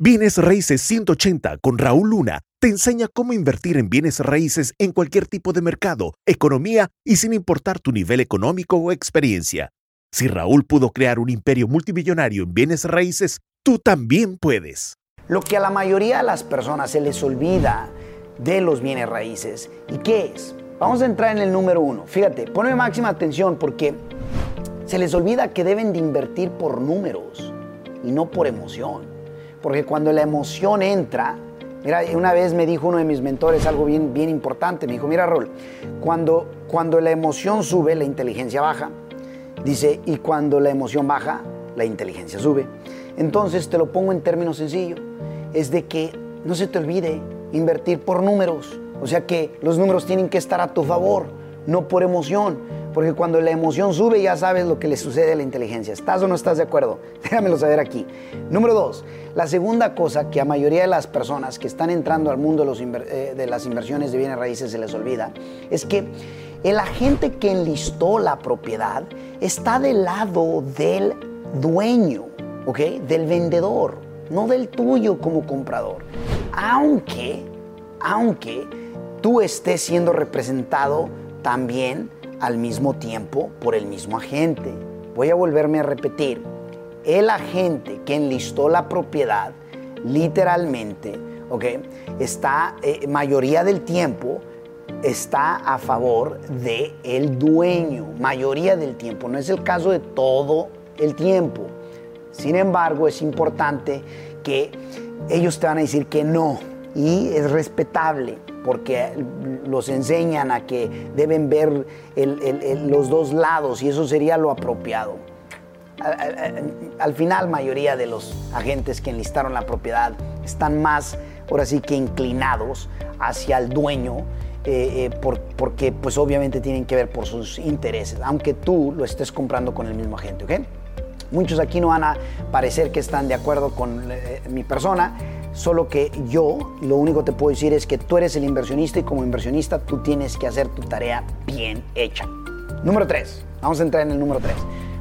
Bienes Raíces 180 con Raúl Luna te enseña cómo invertir en bienes raíces en cualquier tipo de mercado, economía y sin importar tu nivel económico o experiencia. Si Raúl pudo crear un imperio multimillonario en bienes raíces, tú también puedes. Lo que a la mayoría de las personas se les olvida de los bienes raíces. ¿Y qué es? Vamos a entrar en el número uno. Fíjate, ponme máxima atención porque se les olvida que deben de invertir por números y no por emoción. Porque cuando la emoción entra, mira, una vez me dijo uno de mis mentores algo bien, bien importante, me dijo, mira Rol, cuando, cuando la emoción sube, la inteligencia baja. Dice, y cuando la emoción baja, la inteligencia sube. Entonces te lo pongo en términos sencillos, es de que no se te olvide invertir por números. O sea que los números tienen que estar a tu favor, no por emoción. Porque cuando la emoción sube ya sabes lo que le sucede a la inteligencia. ¿Estás o no estás de acuerdo? Déjamelo saber aquí. Número dos, la segunda cosa que a mayoría de las personas que están entrando al mundo de, eh, las inversiones de bienes raíces se les olvida es que el agente que enlistó la propiedad está del lado del dueño, ¿ok? Del vendedor, no del tuyo como comprador. Aunque, aunque tú estés siendo representado también al mismo tiempo por el mismo agente. Voy a volverme a repetir. El agente que enlistó la propiedad, literalmente, ¿ok? Está, eh, mayoría del tiempo, está a favor del el dueño, mayoría del tiempo. No es el caso de todo el tiempo. Sin embargo, es importante que ellos te van a decir que no y es respetable porque los enseñan a que deben ver los dos lados y eso sería lo apropiado. Al, final, mayoría de los agentes que enlistaron la propiedad están más, ahora sí que inclinados hacia el dueño, eh, eh, porque pues obviamente tienen que ver por sus intereses, aunque tú lo estés comprando con el mismo agente, ¿ok? Muchos aquí no van a parecer que están de acuerdo con eh, mi persona, Solo que yo lo único que te puedo decir es que tú eres el inversionista y como inversionista tú tienes que hacer tu tarea bien hecha. Número 3. Vamos a entrar en el número 3.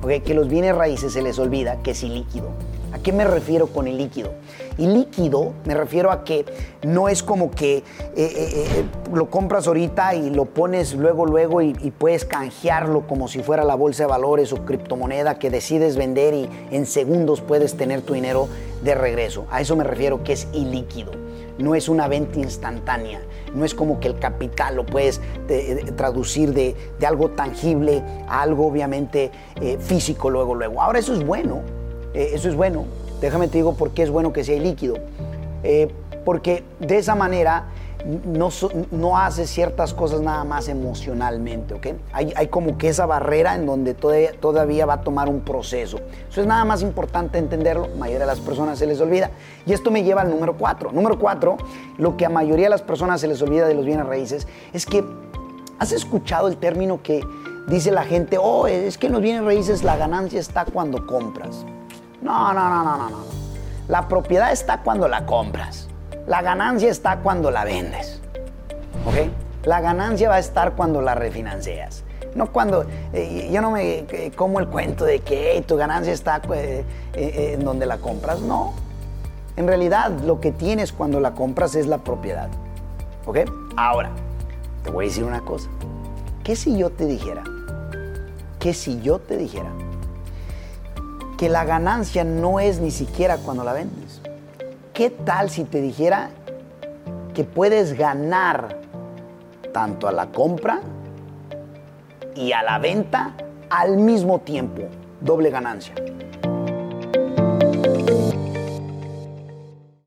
Okay, que los bienes raíces se les olvida que es ilíquido. ¿A qué me refiero con el líquido? Y líquido me refiero a que no es como que eh, eh, eh, lo compras ahorita y lo pones luego, luego y, puedes canjearlo como si fuera la bolsa de valores o criptomoneda que decides vender y en segundos puedes tener tu dinero de regreso. A eso me refiero que es ilíquido. No es una venta instantánea. No es como que el capital lo puedes traducir de, algo tangible a algo obviamente físico luego, luego. Ahora eso es bueno eh, eso es bueno. Déjame te digo por qué es bueno que sea líquido. Eh, porque de esa manera no, no hace ciertas cosas nada más emocionalmente, ¿ok? Hay, como que esa barrera en donde todavía, todavía va a tomar un proceso. Eso es nada más importante entenderlo, la mayoría de las personas se les olvida. Y esto me lleva al número cuatro. Número cuatro, lo que a mayoría de las personas se les olvida de los bienes raíces es que has escuchado el término que dice la gente, oh, es que en los bienes raíces la ganancia está cuando compras. No, no, no, no, no, no. La propiedad está cuando la compras. La ganancia está cuando la vendes. ¿Ok? La ganancia va a estar cuando la refinancias. No cuando, eh, yo no me eh, como el cuento de que tu ganancia está eh, en donde la compras. No. En realidad lo que tienes cuando la compras es la propiedad. ¿Ok? Ahora, te voy a decir una cosa. ¿Qué si yo te dijera? ¿Qué si yo te dijera? Que la ganancia no es ni siquiera cuando la vendes. ¿Qué tal si te dijera que puedes ganar tanto a la compra y a la venta al mismo tiempo? Doble ganancia.